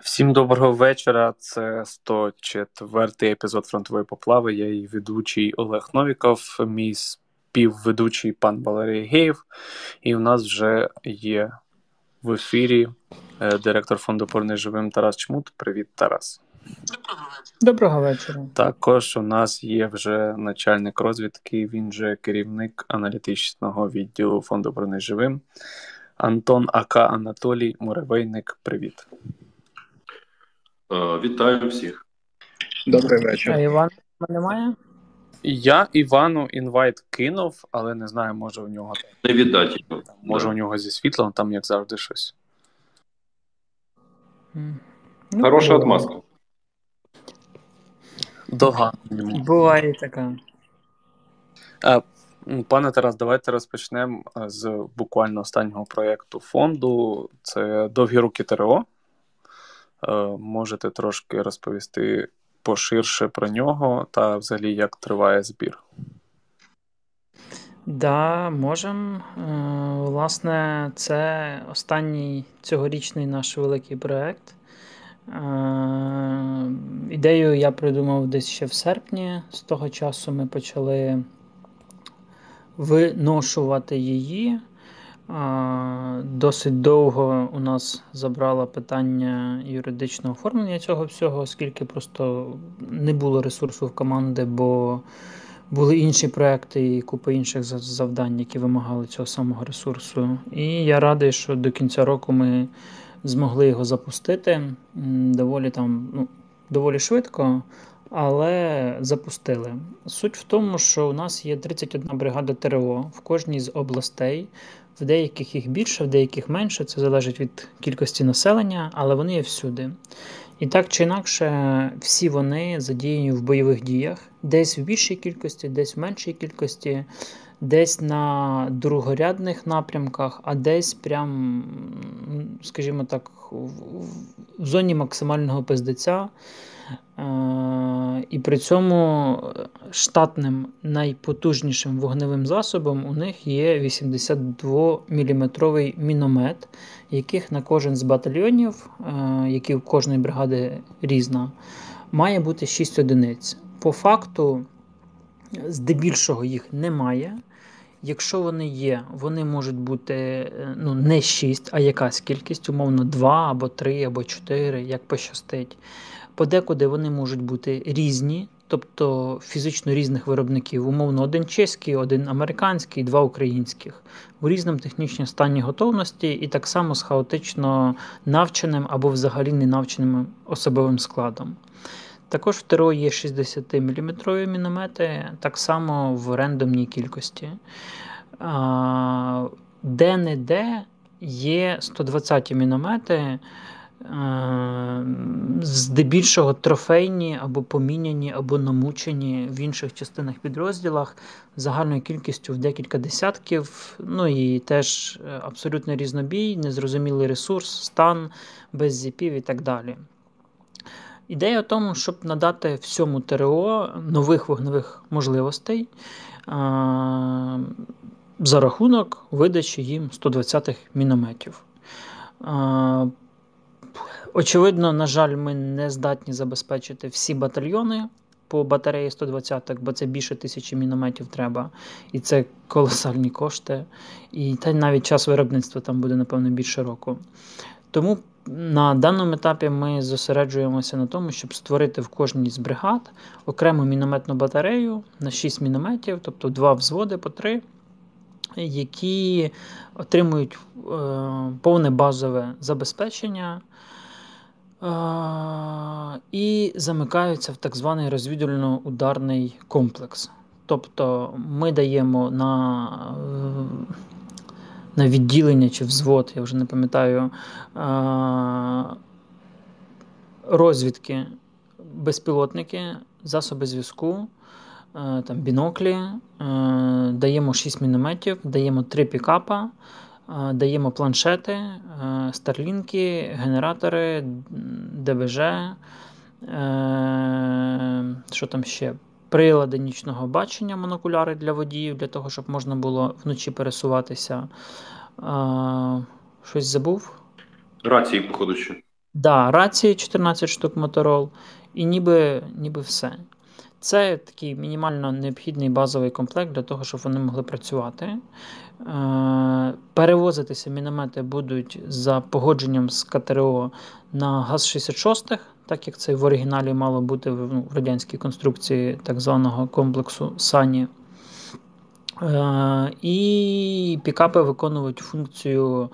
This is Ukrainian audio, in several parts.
Всім доброго вечора. Це 104-й епізод фронтової поплави. Я її ведучий Олег Новіков, мій співведучий пан Валерій Геєв. І у нас вже є в ефірі е, директор фонду «Порний живим Тарас Чмут. Привіт, Тарас. Доброго вечора. Також у нас є вже начальник розвідки, він же керівник аналітичного відділу фонду «Порний живим. Антон Ака Анатолій Муравейник. Привіт. Е, Вітаю всіх. Добрий вечір. А Іван немає? Я Івану інвайт кинув, але не знаю, може у нього Не віддать його. може Да. у нього зі світлом, там як завжди щось. Ну, Хороша отмазка. Дога. Буває така. А, Пане Тарас, давайте розпочнемо з буквально останнього проєкту фонду. Це довгі руки ТРО. Е, Можете трошки розповісти поширше про нього та взагалі як триває збір. Да, можемо. Е, Власне, це останній цьогорічний наш великий проєкт. Е, Ідею я придумав десь ще в серпні. З того часу ми почали виношувати її. Досить довго у нас забрало питання юридичного оформлення цього всього, оскільки просто не було ресурсу в команди, бо були інші проекти і купа інших завдань, які вимагали цього самого ресурсу. І я радий, що до кінця року ми змогли його запустити доволі там, ну, доволі швидко, але запустили. Суть в тому, що у нас є 31 бригада ТРО в кожній з областей. В деяких їх більше, в деяких менше. Це залежить від кількості населення, але вони є всюди. І так чи інакше, всі вони задіяні в бойових діях, десь в більшій кількості, десь в меншій кількості, десь на другорядних напрямках, а десь прям, скажімо так, в, зоні максимального пиздеця. Е, І при цьому штатним найпотужнішим вогневим засобом у них є 82-мм міномет, яких на кожен з батальйонів, е, які в кожної бригади різна, має бути 6 одиниць. По факту, здебільшого їх немає. Якщо вони є, вони можуть бути е, ну, не 6, а якась кількість, умовно 2 або 3, або 4, як пощастить. Подекуди вони можуть бути різні, тобто фізично різних виробників. Умовно, один чеський, один американський, два українських, в різному технічному стані готовності, і так само з хаотично навченим або взагалі не навченим особовим складом. Також в ТРО є 60-мм міномети, так само в рендомній кількості. Де-не-де є 120 міномети, здебільшого трофейні або поміняні, або намучені в інших частинах підрозділах загальною кількістю в декілька десятків. Ну і теж е, абсолютно різнобій, незрозумілий ресурс, стан, без зіпів і так далі. Ідея в тому, щоб надати всьому ТРО нових вогневих можливостей а, за рахунок видачі їм 120-х мінометів. А, Очевидно, на жаль, ми не здатні забезпечити всі батальйони по батареї 120 бо це більше тисячі мінометів треба, і це колосальні кошти. І та навіть час виробництва там буде, напевно, більше року. Тому на даному етапі ми зосереджуємося на тому, щоб створити в кожній з бригад окрему мінометну батарею на 6 мінометів, тобто два взводи по 3, які отримують е, повне базове забезпечення і замикаються в так званий розвідувально-ударний комплекс. Тобто ми даємо на е, на відділення чи взвод, я вже не пам'ятаю, розвідки, безпілотники, засоби зв'язку, е, там біноклі, е, даємо 6 мінометів, даємо 3 пікапа, даємо планшети, е, старлінки, генератори, ДБЖ, е, що там ще? Прилади нічного бачення, монокуляри для водіїв, для того, щоб можна було вночі пересуватися. Щось забув? Рації, походу, ще. Да, рації 14 штук моторол, і ніби, ніби все. Це такий мінімально необхідний базовий комплект для того, щоб вони могли працювати. Е, перевозитися міномети будуть за погодженням з КТРО на ГАЗ-66, так як це в оригіналі мало бути ну, в радянській конструкції так званого комплексу Сані. Е, і пікапи виконують функцію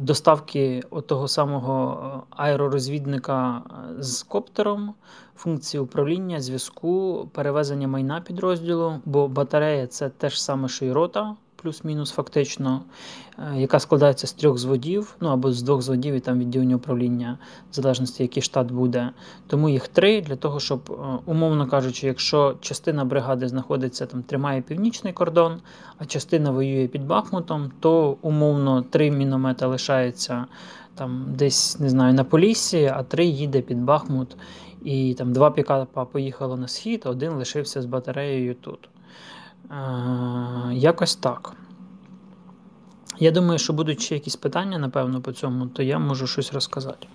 доставки того самого е, аеророзвідника е, з коптером, функції управління, зв'язку, перевезення майна підрозділу, бо батарея це те ж саме, що й рота плюс-мінус фактично, е, яка складається з трьох зводів, ну або з двох зводів і там відділення управління, в залежності, який штат буде. Тому їх три для того, щоб, е, умовно кажучи, якщо частина бригади знаходиться там, тримає північний кордон, а частина воює під Бахмутом, то умовно три міномета лишається там десь не знаю на Поліссі, а три їде під Бахмут. І там два пікапа поїхало на схід, один лишився з батареєю тут. Якось так. Я думаю, що будуть ще якісь питання, напевно, по цьому, то я можу щось розказати.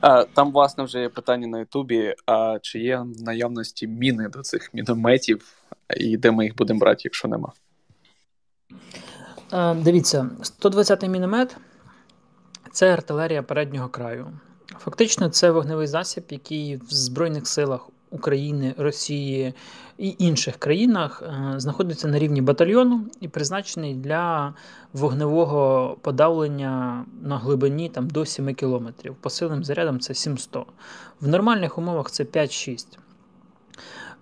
А, Там, власне, вже є питання на Ютубі: а чи є в наявності міни до цих мінометів, і де ми їх будемо брати, якщо нема? А, дивіться, 120-й міномет це артилерія переднього краю. Фактично, це вогневий засіб, який в Збройних силах України, Росії і інших країнах е, знаходиться на рівні батальйону і призначений для вогневого подавлення на глибині там, до 7 км. По силим зарядам це 700. В нормальних умовах це 5-6.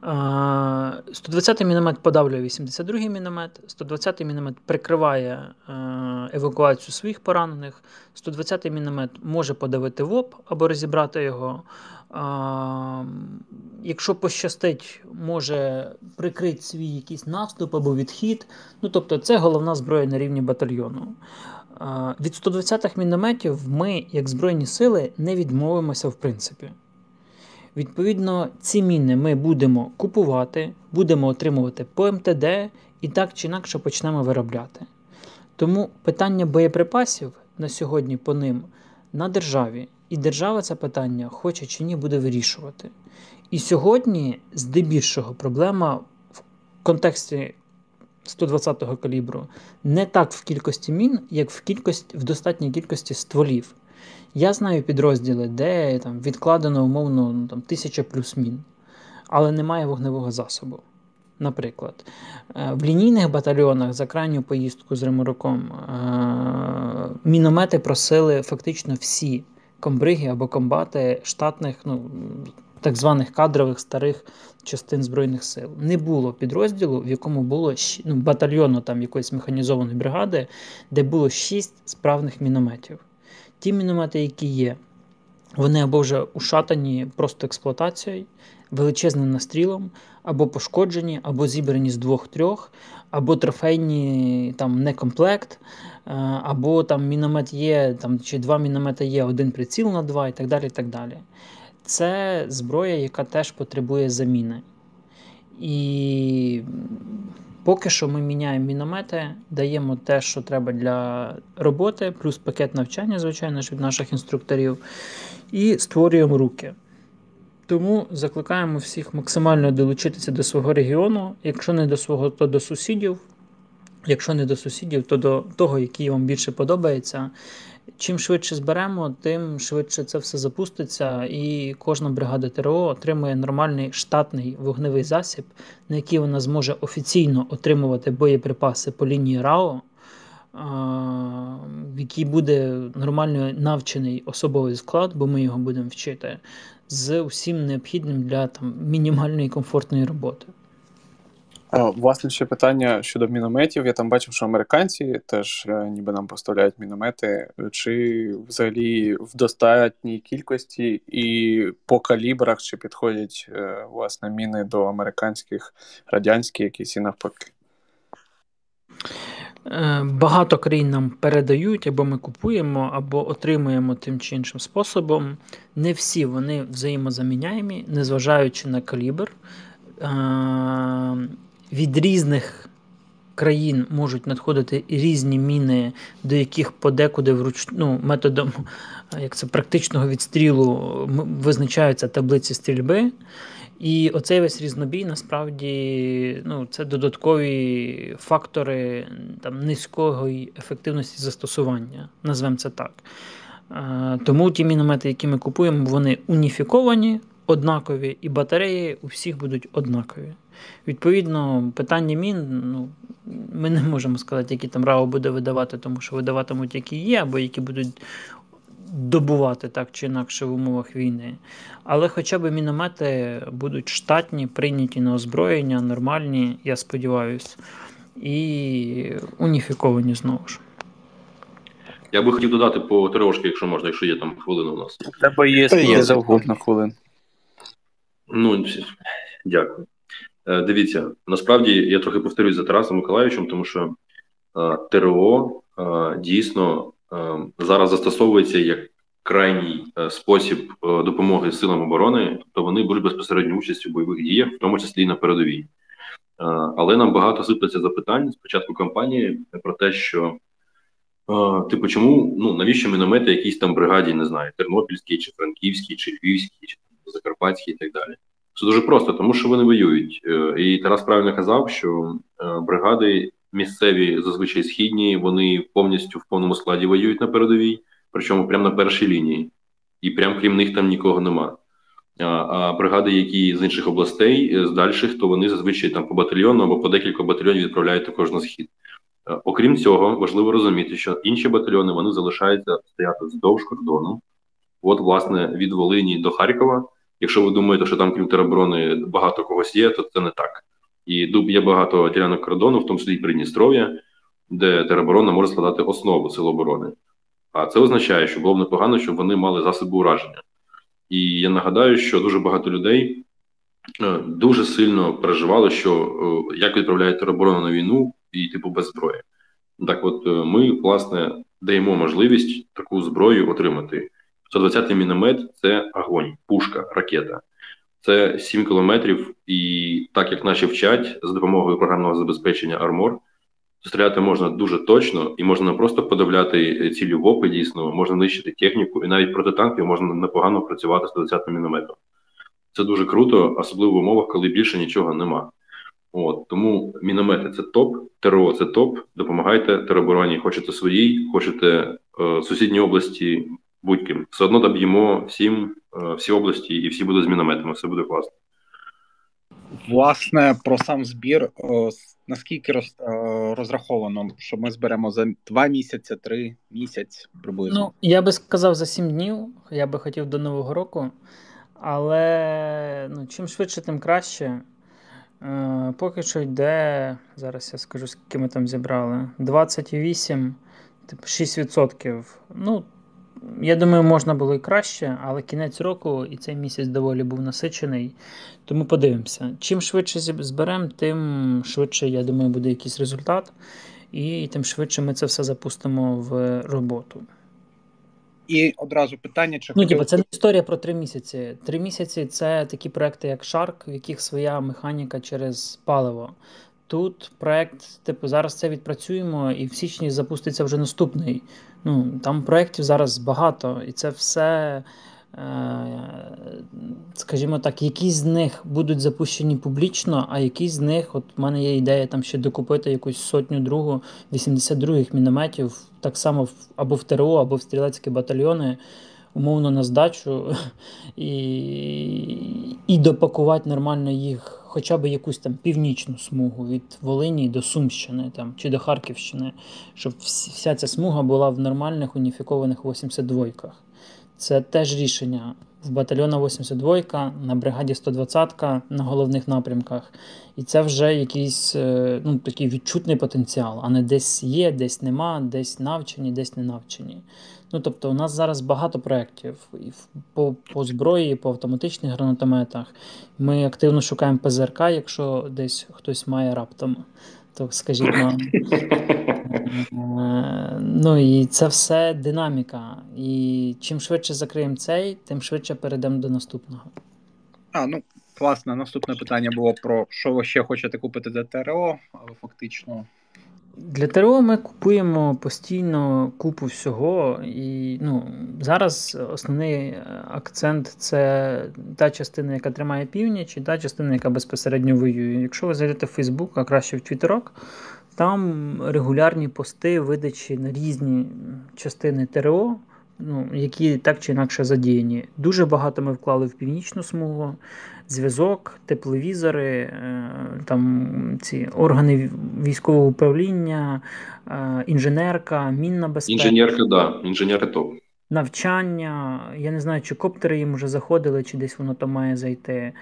120-й е, міномет подавлює 82-й міномет, 120-й міномет прикриває е, евакуацію своїх поранених, 120-й міномет може подавити ВОП або розібрати його. Якщо пощастить, може прикрити свій якийсь наступ або відхід. Ну, Тобто, це головна зброя на рівні батальйону. Від 120-х мінометів ми, як Збройні сили, не відмовимося в принципі. Відповідно, ці міни ми будемо купувати, будемо отримувати по МТД і так чи інакше почнемо виробляти. Тому питання боєприпасів на сьогодні по ним на державі. І держава це питання хоче чи ні буде вирішувати. І сьогодні, здебільшого, проблема в контексті 120-го калібру не так в кількості мін, як в кількості, в достатній кількості стволів. Я знаю підрозділи, де там відкладено умовно ну, там, тисяча плюс мін, але немає вогневого засобу. Наприклад, е, в лінійних батальйонах за крайню поїздку з Римороком е, міномети просили фактично всі комбриги або комбати штатних, ну так званих кадрових старих частин Збройних сил. Не було підрозділу, в якому було ну, батальйону там якоїсь механізованої бригади, де було шість справних мінометів. Ті міномети, які є, вони або вже ушатані просто експлуатацією, величезним настрілом, або пошкоджені, або зібрані з двох-трьох, або трофейні там некомплект, е, або там міномет є, там, чи два міномети є, один приціл на два і так далі. і так далі. Це зброя, яка теж потребує заміни. І поки що ми міняємо міномети, даємо те, що треба для роботи, плюс пакет навчання, звичайно ж, від наших інструкторів, і створюємо руки. Тому закликаємо всіх максимально долучитися до свого регіону. Якщо не до свого, то до сусідів. Якщо не до сусідів, то до того, який вам більше подобається. Чим швидше зберемо, тим швидше це все запуститься, і кожна бригада ТРО отримує нормальний штатний вогневий засіб, на який вона зможе офіційно отримувати боєприпаси по лінії РАО, в який буде нормально навчений особовий склад, бо ми його будемо вчити з усім необхідним для там мінімальної комфортної роботи. Власне, ще питання щодо мінометів. Я там бачив, що американці теж е, ніби нам поставляють міномети, чи взагалі в достатній кількості і по калібрах чи підходять е, власне міни до американських, радянських якісь і навпаки. Е, багато країн нам передають, або ми купуємо, або отримуємо тим чи іншим способом. Не всі вони взаємозаміняємі, незважаючи на калібр. Е, від різних країн можуть надходити різні міни, до яких подекуди вруч... ну, методом як це, практичного відстрілу визначаються таблиці стрільби. І оцей весь різнобій насправді ну, це додаткові фактори там, низької ефективності застосування, назвемо це так. Е, тому ті міномети, які ми купуємо, вони уніфіковані, однакові, і батареї у всіх будуть однакові. Відповідно, питання мін, ну, ми не можемо сказати, які там РАО буде видавати, тому що видаватимуть, які є, або які будуть добувати так чи інакше в умовах війни. Але хоча б міномети будуть штатні, прийняті на озброєння, нормальні, я сподіваюся, і уніфіковані знову ж. Я би хотів додати по трошки, якщо можна, якщо є там хвилина у нас. Тебе є скільки завгодно хвилин. Ну, дякую. Е, дивіться, насправді я трохи повторюсь за Тарасом Миколаївичем, тому що е, ТРО е, дійсно зараз застосовується як крайній спосіб допомоги силам оборони, тобто вони беруть безпосередню участь у бойових діях, в тому числі і на передовій. Але нам багато сипляться запитань з початку кампанії про те, що типу, чому ну навіщо міномети якійсь там бригаді, не знаю, Тернопільській, чи Франківській, чи Львівській, чи Закарпатській і так далі. Це дуже просто, тому що вони воюють. Е, і Тарас правильно казав, що е, бригади місцеві, зазвичай східні, вони повністю в повному складі воюють на передовій, причому прямо на першій лінії, і прямо крім них там нікого нема. А бригади, які з інших областей, е, з дальших, то вони зазвичай там по батальйону або по декілька батальйонів відправляють також на схід. Окрім цього, важливо розуміти, що інші батальйони вони залишаються стояти здовж кордону. От, власне, від Волині до Харкова. Якщо ви думаєте, що там крім тероборони багато когось є, то це не так. І є багато ділянок кордону, в тому числі і Придністров'я, де тероборона може складати основу сил оборони. А це означає, що було б непогано, щоб вони мали засоби ураження. І я нагадаю, що дуже багато людей е, дуже сильно переживали, що е, як відправляють тероборону на війну і типу без зброї. Так, от е, ми власне даємо можливість таку зброю отримати. 120-й міномет це огонь, пушка, ракета. Це 7 кілометрів, і так як наші вчать за допомогою програмного забезпечення Армор, стріляти можна дуже точно і можна не просто подавляти цілі в опи, дійсно, можна нищити техніку, і навіть проти танків можна непогано працювати з 120 мінометом. Це дуже круто, особливо в умовах, коли більше нічого нема. От Тому міномети це топ, ТРО це топ. Допомагайте теробороні. Хочете своїй, хочете е, сусідній області, будь-ким. Все одно доб'ємо всім, е, всі області і всі будуть з мінометами, все буде класно. Власне, про сам збір. Наскільки роз, розраховано, що ми зберемо за два місяці, три місяць приблизно? Ну, я би сказав за сім днів. Я би хотів до Нового року. Але ну, чим швидше, тим краще. Е, Поки що йде, зараз я скажу, скільки ми там зібрали. 28, типу 6%. Ну, я думаю, можна було і краще, але кінець року і цей місяць доволі був насичений. Тому подивимося. Чим швидше зберемо, тим швидше, я думаю, буде якийсь результат, і тим швидше ми це все запустимо в роботу. І одразу питання, чи ну, типу, це не історія про три місяці. Три місяці це такі проекти, як Shark, в яких своя механіка через паливо. Тут проект, типу, зараз це відпрацюємо, і в січні запуститься вже наступний. Ну, Там проєктів зараз багато, і це все, е, скажімо так, якісь з них будуть запущені публічно, а якісь з них, от в мене є ідея там ще докупити якусь сотню другу 82-х мінометів, так само в, або в ТРО, або в стрілецькі батальйони умовно на здачу і і допакувати нормально їх, хоча б якусь там північну смугу від Волині до Сумщини там, чи до Харківщини, щоб вся ця смуга була в нормальних уніфікованих 82-ках. Це теж рішення в батальйона 82 на бригаді 120 на головних напрямках. І це вже якийсь е, ну, такий відчутний потенціал, а не десь є, десь нема, десь навчені, десь не навчені. Ну, Тобто, у нас зараз багато проєктів і по по зброї, по автоматичних гранатометах. Ми активно шукаємо ПЗРК, якщо десь хтось має раптом, то скажіть нам. Ну і це все динаміка. І чим швидше закриємо цей, тим швидше перейдемо до наступного. А, ну, власне, наступне питання було про що ви ще хочете купити за ТРО, але фактично Для ТРО ми купуємо постійно купу всього, і ну, зараз основний акцент це та частина, яка тримає північ, і та частина, яка безпосередньо воює. Якщо ви зайдете в Фейсбук, а краще в Твіттерок, там регулярні пости видачі на різні частини ТРО ну, які так чи інакше задіяні. Дуже багато ми вклали в північну смугу, зв'язок, тепловізори, е, там ці органи військового управління, е, інженерка, мінна безпека. Інженерка, да, інженери топ. Навчання. Я не знаю, чи коптери їм вже заходили, чи десь воно там має зайти.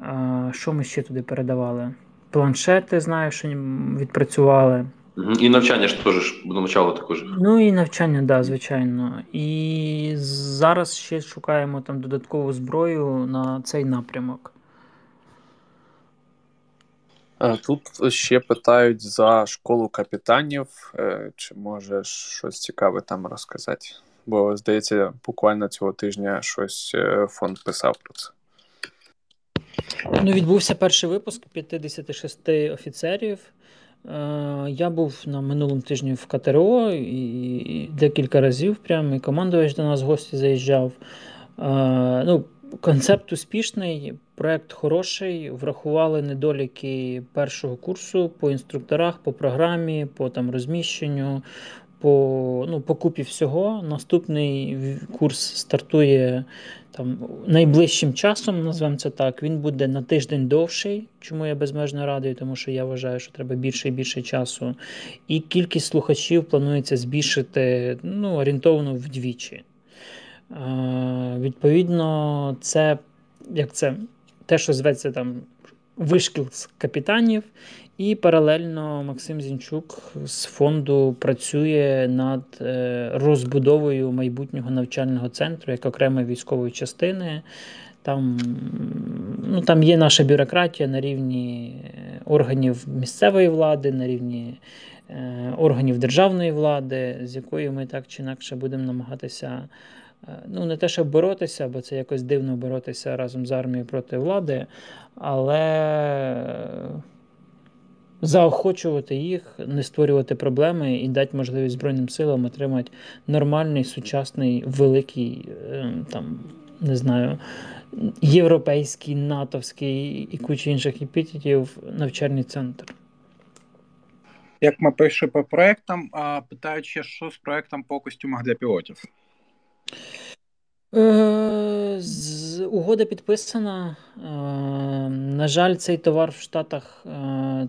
Е, що ми ще туди передавали? Планшети, знаю, що відпрацювали. І навчання ж теж начало також. Ну і навчання, так, да, звичайно. І зараз ще шукаємо там додаткову зброю на цей напрямок. Тут ще питають за школу капітанів. Е, чи можеш щось цікаве там розказати? Бо, здається, буквально цього тижня щось е, фонд писав про це. Ну, відбувся перший випуск 56 офіцерів. Е, я був на минулому тижні в КТРО і декілька разів прямо і командувач до нас в гості заїжджав. Е, ну, Концепт успішний, проект хороший. Врахували недоліки першого курсу по інструкторах, по програмі, по там розміщенню, по ну, по купі всього. Наступний курс стартує там найближчим часом, назвемо це так. Він буде на тиждень довший, чому я безмежно радий, тому що я вважаю, що треба більше і більше часу. І кількість слухачів планується збільшити ну, орієнтовно вдвічі. Е, Відповідно, це як це те, що зветься там вишкіл з капітанів, і паралельно Максим Зінчук з фонду працює над е, розбудовою майбутнього навчального центру як окремої військової частини. Там ну, там є наша бюрократія на рівні органів місцевої влади, на рівні е, органів державної влади, з якою ми так чи інакше будемо намагатися. Е, ну, не те, щоб боротися, бо це якось дивно боротися разом з армією проти влади, але заохочувати їх, не створювати проблеми і дати можливість Збройним силам отримати нормальний, сучасний, великий, е, там, не знаю, європейський, натовський і куча інших епітетів навчальний центр. Як ми пишемо по проектам, питають ще, що з проектом по костюмах для пілотів. Е, угода підписана. Е, на жаль, цей товар в Штатах е,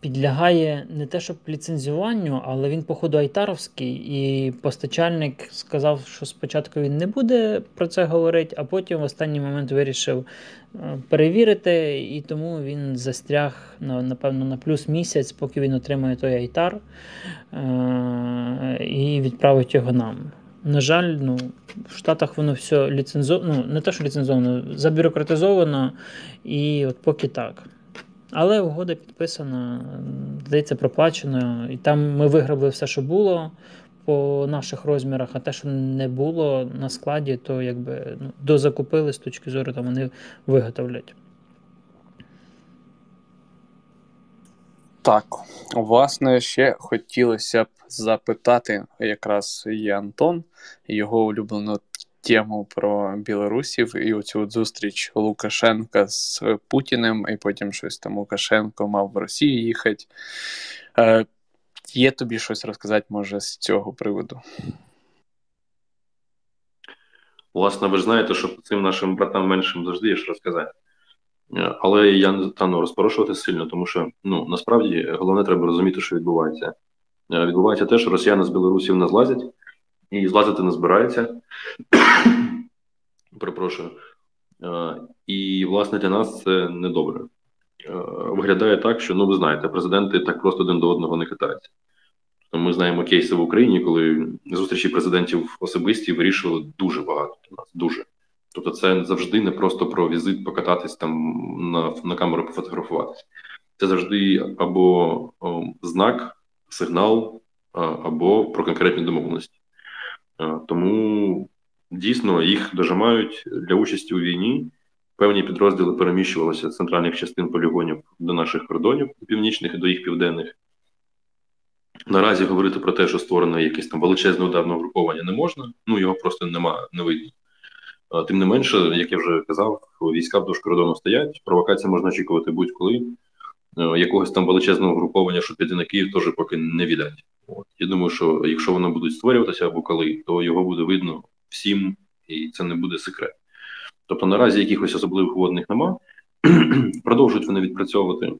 підлягає не те, щоб ліцензіюванню, але він, походу, айтаровський, і постачальник сказав, що спочатку він не буде про це говорити, а потім в останній момент вирішив перевірити, і тому він застряг, напевно, на плюс місяць, поки він отримає той айтар і відправить його нам. На жаль, ну, в Штатах воно все ліцензовано, ну, не те, що ліцензовано, забюрократизовано, і от поки так. Але угода підписана, здається, проплачено. І там ми виграбли все, що було по наших розмірах, а те, що не було на складі, то якби ну, дозакупили з точки зору, там вони виготовлять. Так, власне, ще хотілося б запитати, якраз є Антон, його улюблену тему про білорусів і оцю от зустріч Лукашенка з Путіним, і потім щось там Лукашенко мав в Росію їхати. Е, Є тобі щось розказати, може, з цього приводу? Власне, ви ж знаєте, що цим нашим братам меншим завжди є що розказати. Е, але я не стану розпорошувати сильно, тому що ну насправді головне треба розуміти, що відбувається. Е, відбувається те, що росіяни з Білорусів не злазять і злазити не збираються. Перепрошую. Е, і, власне, для нас це недобре. Виглядає так, що ну ви знаєте, президенти так просто один до одного не катаються. Ми знаємо кейси в Україні, коли зустрічі президентів особисті вирішували дуже багато для нас. Дуже. Тобто, це завжди не просто про візит покататись там на на камеру пофотографуватись. Це завжди або о, знак, сигнал, а, або про конкретні домовленості. А, тому дійсно їх дожимають для участі у війні. Певні підрозділи переміщувалися з центральних частин полігонів до наших кордонів північних і до їх південних. Наразі говорити про те, що створено якесь там величезне ударне угруповання не можна, ну його просто нема, не видно. Тим не менше, як я вже казав, війська вдовж кордону стоять, провокація можна очікувати будь-коли. Е, якогось там величезного груповання, що піде на Київ, теж поки не віддать. От. Я думаю, що якщо вони будуть створюватися або коли, то його буде видно всім, і це не буде секрет. Тобто наразі якихось особливих водних нема. Продовжують вони відпрацьовувати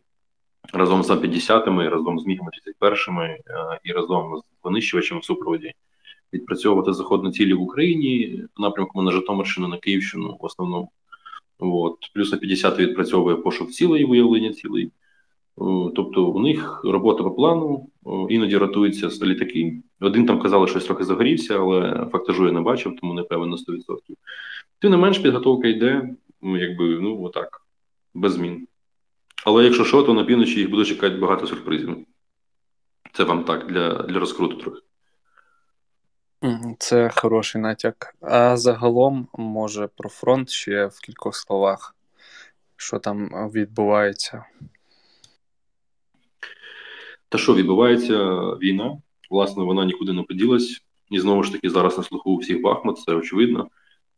разом з А-50, разом з Мігами 31 е, і разом з винищувачем в супроводі. Відпрацьовувати заходні цілі в Україні в напрямку на Житомирщину, на Київщину в основному. От. Плюс А-50 відпрацьовує пошук цілей виявлення цілей. Тобто у них робота по плану, іноді рятуються літаки. Один там казали, що щось трохи загорівся, але фактажу я не бачив, тому не певен на 100%. Тим не менш, підготовка йде, якби, ну, отак, без змін. Але якщо що, то на півночі їх буде чекати багато сюрпризів. Це вам так, для для розкруту трохи. Це хороший натяк. А загалом, може, про фронт ще в кількох словах, що там відбувається. Та що відбувається війна? Власне, вона нікуди не поділась, і знову ж таки зараз на слуху у всіх Бахмут, це очевидно.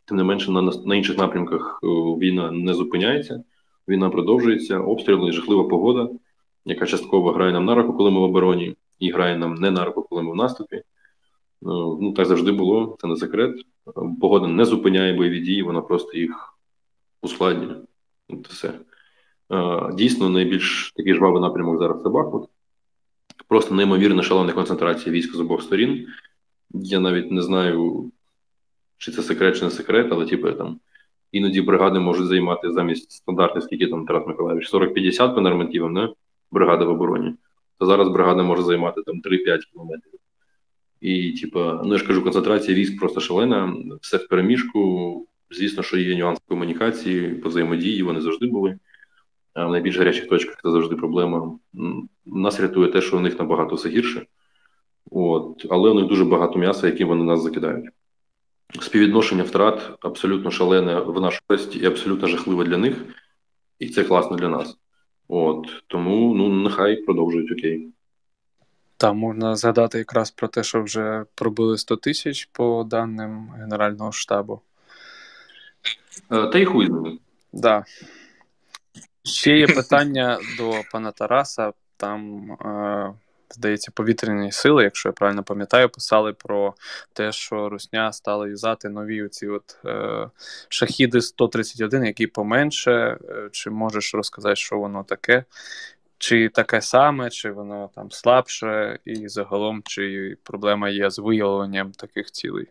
Тим не менше, на на інших напрямках війна не зупиняється, війна продовжується, обстріли, жахлива погода, яка частково грає нам на руку, коли ми в обороні, і грає нам не на руку, коли ми в наступі. Ну так завжди було, це не секрет. Погода не зупиняє бойові дії, вона просто їх ускладнює. От все. Дійсно, найбільш такий жвавий напрямок зараз це Бахмут просто неймовірна шалена концентрація військ з обох сторін. Я навіть не знаю, чи це секрет, чи не секрет, але типу там іноді бригади можуть займати замість стандартних, скільки там Тарас Миколаївич, 40-50 по нормативам, не? бригада в обороні. То зараз бригада може займати там 3-5 кілометрів. І, типа, ну я ж кажу, концентрація військ просто шалена, все в переміжку. Звісно, що є нюанси комунікації, по взаємодії, вони завжди були в найбільш гарячих точках це завжди проблема. Нас рятує те, що у них набагато все гірше, От, але у них дуже багато м'яса, яким вони нас закидають. Співвідношення втрат абсолютно шалене в нашу користь і абсолютно жахливе для них, і це класно для нас. От Тому ну нехай продовжують окей. Там можна згадати якраз про те, що вже пробили 100 тисяч по даним Генерального штабу. Е, та й хуй. Да. Ще є питання до пана Тараса. Там, е, здається, повітряні сили, якщо я правильно пам'ятаю, писали про те, що Русня стала юзати нові оці от е, шахіди 131, які поменше. Е, чи можеш розказати, що воно таке? Чи таке саме, чи воно там слабше, і загалом, чи проблема є з виявленням таких цілей?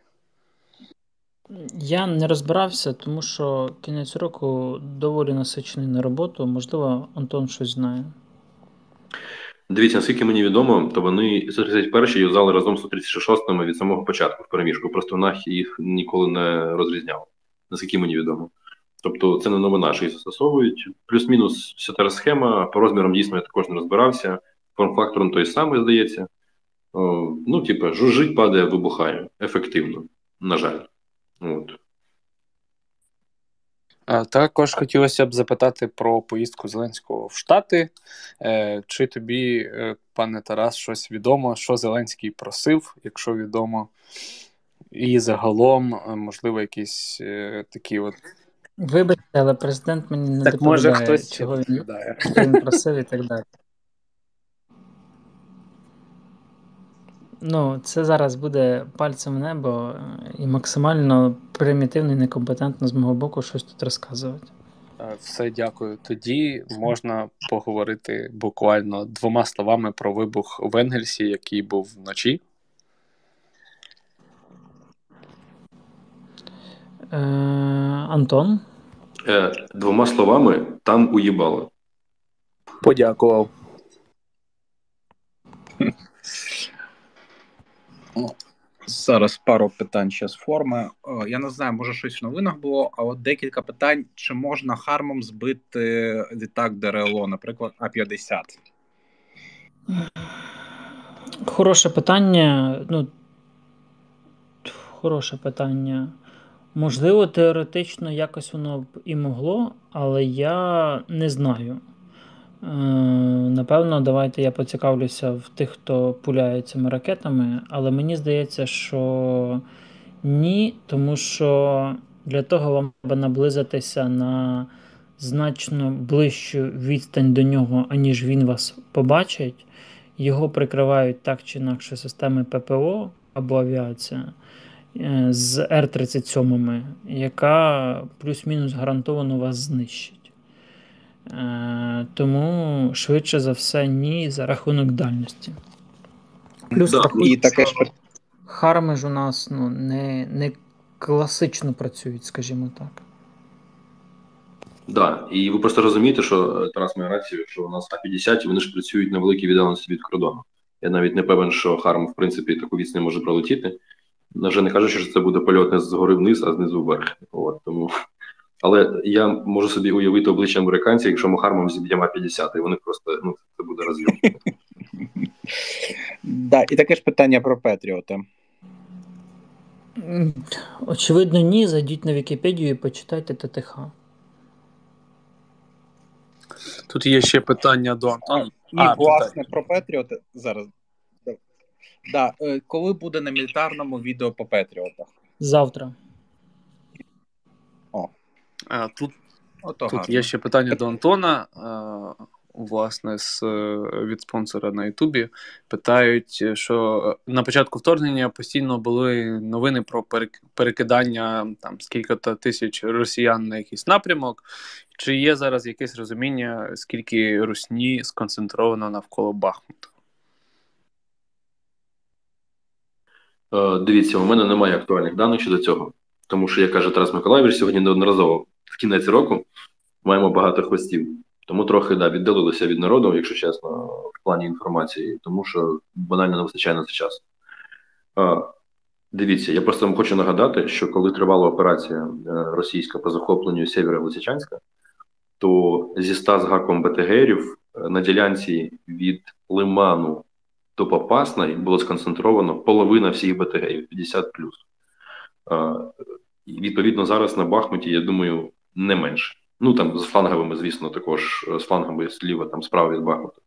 Я не розбирався, тому що кінець року доволі насичений на роботу. Можливо, Антон щось знає. Дивіться, наскільки мені відомо, то вони 131 юзали разом з 136 від самого початку в переміжку. Просто нах їх ніколи не розрізняв, наскільки мені відомо. Тобто це не новина, що їх застосовують. Плюс-мінус вся та схема. По розмірам дійсно я також не розбирався. Форм-фактором той самий, здається. Ну, типу, жужжить, падає, вибухає. Ефективно, на жаль. От. Також хотілося б запитати про поїздку Зеленського в Штати. Е, чи тобі, е, пане Тарас, щось відомо, що Зеленський просив, якщо відомо, і загалом, е, можливо, якісь такі от. Вибачте, але президент мені не так доповідає, може хтось чого він, він просив і так далі. Ну, це зараз буде пальцем в небо і максимально примітивно і некомпетентно з мого боку щось тут розказувати. Все, дякую. Тоді можна поговорити буквально двома словами про вибух в Енгельсі, який був вночі. Е, Антон. Е, Двома словами там уїбало. Подякував. Зараз пару питань ще з форми. Я не знаю, може щось в новинах було, а от декілька питань: чи можна хармом збити літак ДРЛО, наприклад, А-50? Хороше питання. Ну, Хороше питання. Можливо, теоретично якось воно б і могло, але я не знаю. Е, напевно, давайте я поцікавлюся в тих, хто пуляє цими ракетами, але мені здається, що ні, тому що для того вам треба наблизитися на значно ближчу відстань до нього, аніж він вас побачить. Його прикривають так чи інакше системи ППО або авіація е, з Р-37, яка плюс-мінус гарантовано вас знищить. Е, тому швидше за все, ні, за рахунок дальності. Плюс Да, рахунок, І таке ж харми ж у нас ну, не, не класично працюють, скажімо так. Да, і ви просто розумієте, що е, Тарас має рацію, що у нас А-50 і вони ж працюють на великій віддаленості від кордону. Я навіть не певен, що Харм, в принципі, таку відстань може пролетіти. На Вже не кажучи, що це буде польот не згори вниз, а знизу вверх. От, тому... Але я можу собі уявити обличчя американців, якщо ми Хармом зіб'ємо А-50, і вони просто ну, це буде розйом. Да, і таке ж питання про Петріота. Очевидно, ні. Зайдіть на Вікіпедію і почитайте ТТХ. Тут є ще питання до А, Антона. і, А, власне, про Петріота зараз. Да. Да, е, коли буде на мілітарному відео по Петріотах? Завтра. А, Тут Ото Тут гарно. є ще питання до Антона. Власне, з, е, від спонсора на Ютубі питають, що на початку вторгнення постійно були новини про перекидання там скільки-то тисяч росіян на якийсь напрямок. Чи є зараз якесь розуміння, скільки русні сконцентровано навколо Бахмута? Е, Дивіться, у мене немає актуальних даних щодо цього, тому що, як каже Тарас Миколаївич, сьогодні неодноразово в кінець року маємо багато хвостів. Тому трохи да, віддалилися від народу, якщо чесно, в плані інформації, тому що банально не вистачає на це часу. Дивіться, я просто вам хочу нагадати, що коли тривала операція е, російська по захопленню Сєвєра Лисичанська, то зі 100 з гаком БТГерів е, на ділянці від Лиману до Попасної було сконцентровано половина всіх БТГів 50 І Відповідно, зараз на Бахмуті, я думаю, не менше. Ну там з фланговими, звісно, також е, з флангами зліва, там справа від Бахмута.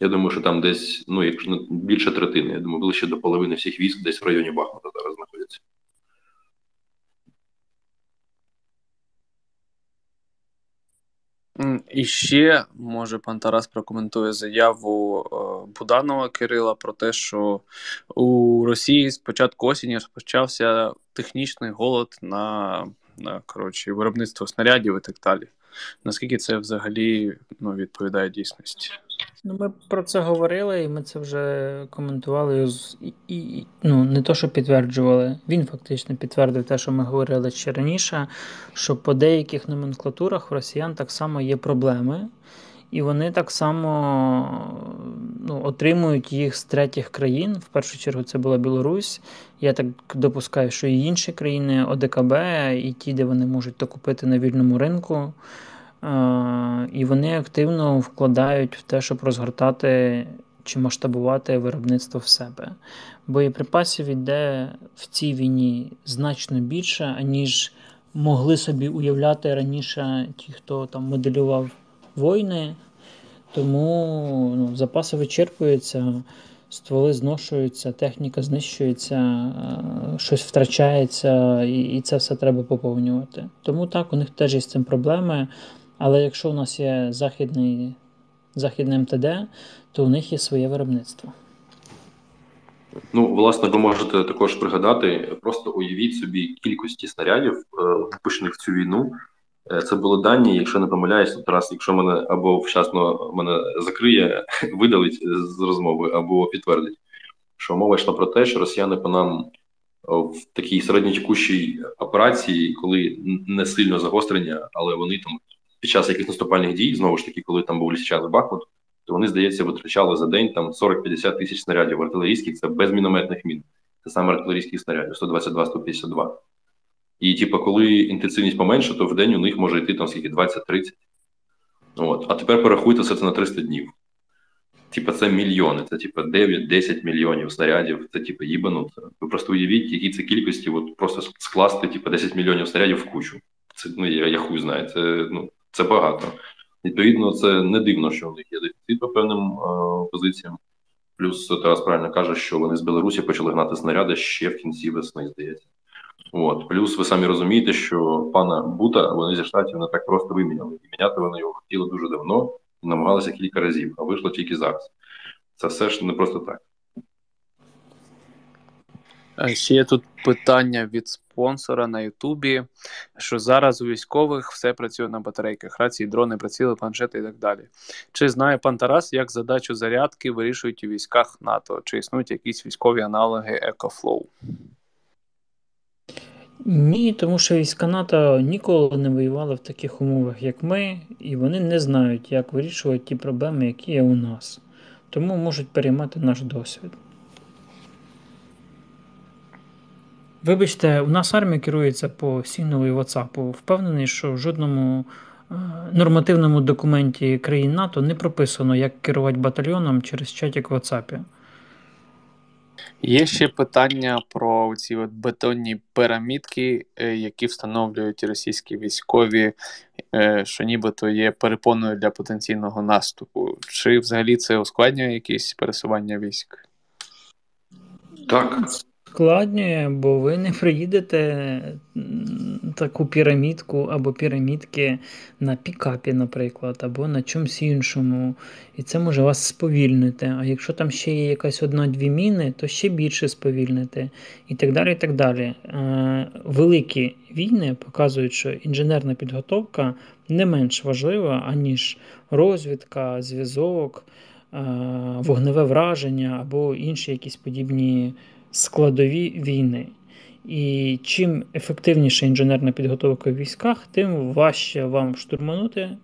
Я думаю, що там десь, ну, якщо більше третини, я думаю, ближче до половини всіх військ десь в районі Бахмута зараз знаходяться. І ще, може, пан Тарас прокоментує заяву е, Буданова Кирила про те, що у Росії з початку осені розпочався технічний голод на коротше, виробництво снарядів і так далі. Наскільки це взагалі ну, відповідає дійсності? Ну, ми про це говорили, і ми це вже коментували. І, і, ну, не то, що підтверджували. Він фактично підтвердив те, що ми говорили ще раніше, що по деяких номенклатурах у росіян так само є проблеми, і вони так само ну, отримують їх з третіх країн. В першу чергу це була Білорусь. Я так допускаю, що і інші країни ОДКБ, і ті, де вони можуть то купити на вільному ринку. Е, І вони активно вкладають в те, щоб розгортати чи масштабувати виробництво в себе. Боєприпасів йде в цій війні значно більше, аніж могли собі уявляти раніше ті, хто там моделював війни. Тому ну, запаси вичерпуються, стволи зношуються, техніка знищується, е, щось втрачається, і, і це все треба поповнювати. Тому так, у них теж є з цим проблеми. Але якщо у нас є західний, західне МТД, то у них є своє виробництво. Ну, власне, ви можете також пригадати, просто уявіть собі кількості снарядів, е, випущених в цю війну. Е, Це були дані, якщо не помиляюсь, то раз, якщо мене або вчасно мене закриє, видалить з розмови, або підтвердить, що мова йшла про те, що росіяни по нам в такій середньотекущій операції, коли не сильно загострення, але вони там під час якихось наступальних дій, знову ж таки, коли там був Лісичанськ Бахмут, то вони, здається, витрачали за день там 40-50 тисяч снарядів артилерійських, це без мінометних мін. Це саме артилерійських снарядів, 122-152. І, типу, коли інтенсивність поменше, то в день у них може йти там скільки 20-30. От. А тепер порахуйте все це на 300 днів. Типа, це мільйони, це типа 9-10 мільйонів снарядів. Це типа їбануться. Ви просто уявіть, які це кількості, от просто скласти типа 10 мільйонів снарядів в кучу. Це ну я, я хуй знаю. Це ну це багато. Відповідно, це не дивно, що у них є дефіцит по певним е, позиціям. Плюс Тарас правильно каже, що вони з Білорусі почали гнати снаряди ще в кінці весни, здається. От. Плюс ви самі розумієте, що пана Бута вони зі штатів не так просто виміняли. І міняти вони його хотіли дуже давно і намагалися кілька разів, а вийшло тільки зараз. Це все ж не просто так. Ще є тут питання від спонсора на Ютубі, що зараз у військових все працює на батарейках, рації, дрони, приціли, планшети і так далі. Чи знає пан Тарас, як задачу зарядки вирішують у військах НАТО? Чи існують якісь військові аналоги EcoFlow? Ні, тому що війська НАТО ніколи не воювали в таких умовах, як ми, і вони не знають, як вирішувати ті проблеми, які є у нас. Тому можуть переймати наш досвід. Вибачте, у нас армія керується по сигналу і WhatsApp. Впевнений, що в жодному е, нормативному документі країн НАТО не прописано, як керувати батальйоном через чатик в WhatsApp. Є ще питання про ці от бетонні пірамідки, е, які встановлюють російські військові, е, що нібито є перепоною для потенційного наступу. Чи взагалі це ускладнює якісь пересування військ? Так ускладнює, бо ви не приїдете таку пірамідку або пірамідки на пікапі, наприклад, або на чомусь іншому. І це може вас сповільнити. А якщо там ще є якась одна-дві міни, то ще більше сповільнити. І так далі. і так далі. Е, великі війни показують, що інженерна підготовка не менш важлива, аніж розвідка, зв'язок. Е, вогневе враження або інші якісь подібні складові війни. І чим ефективніша інженерна підготовка в військах, тим важче вам штурманути е,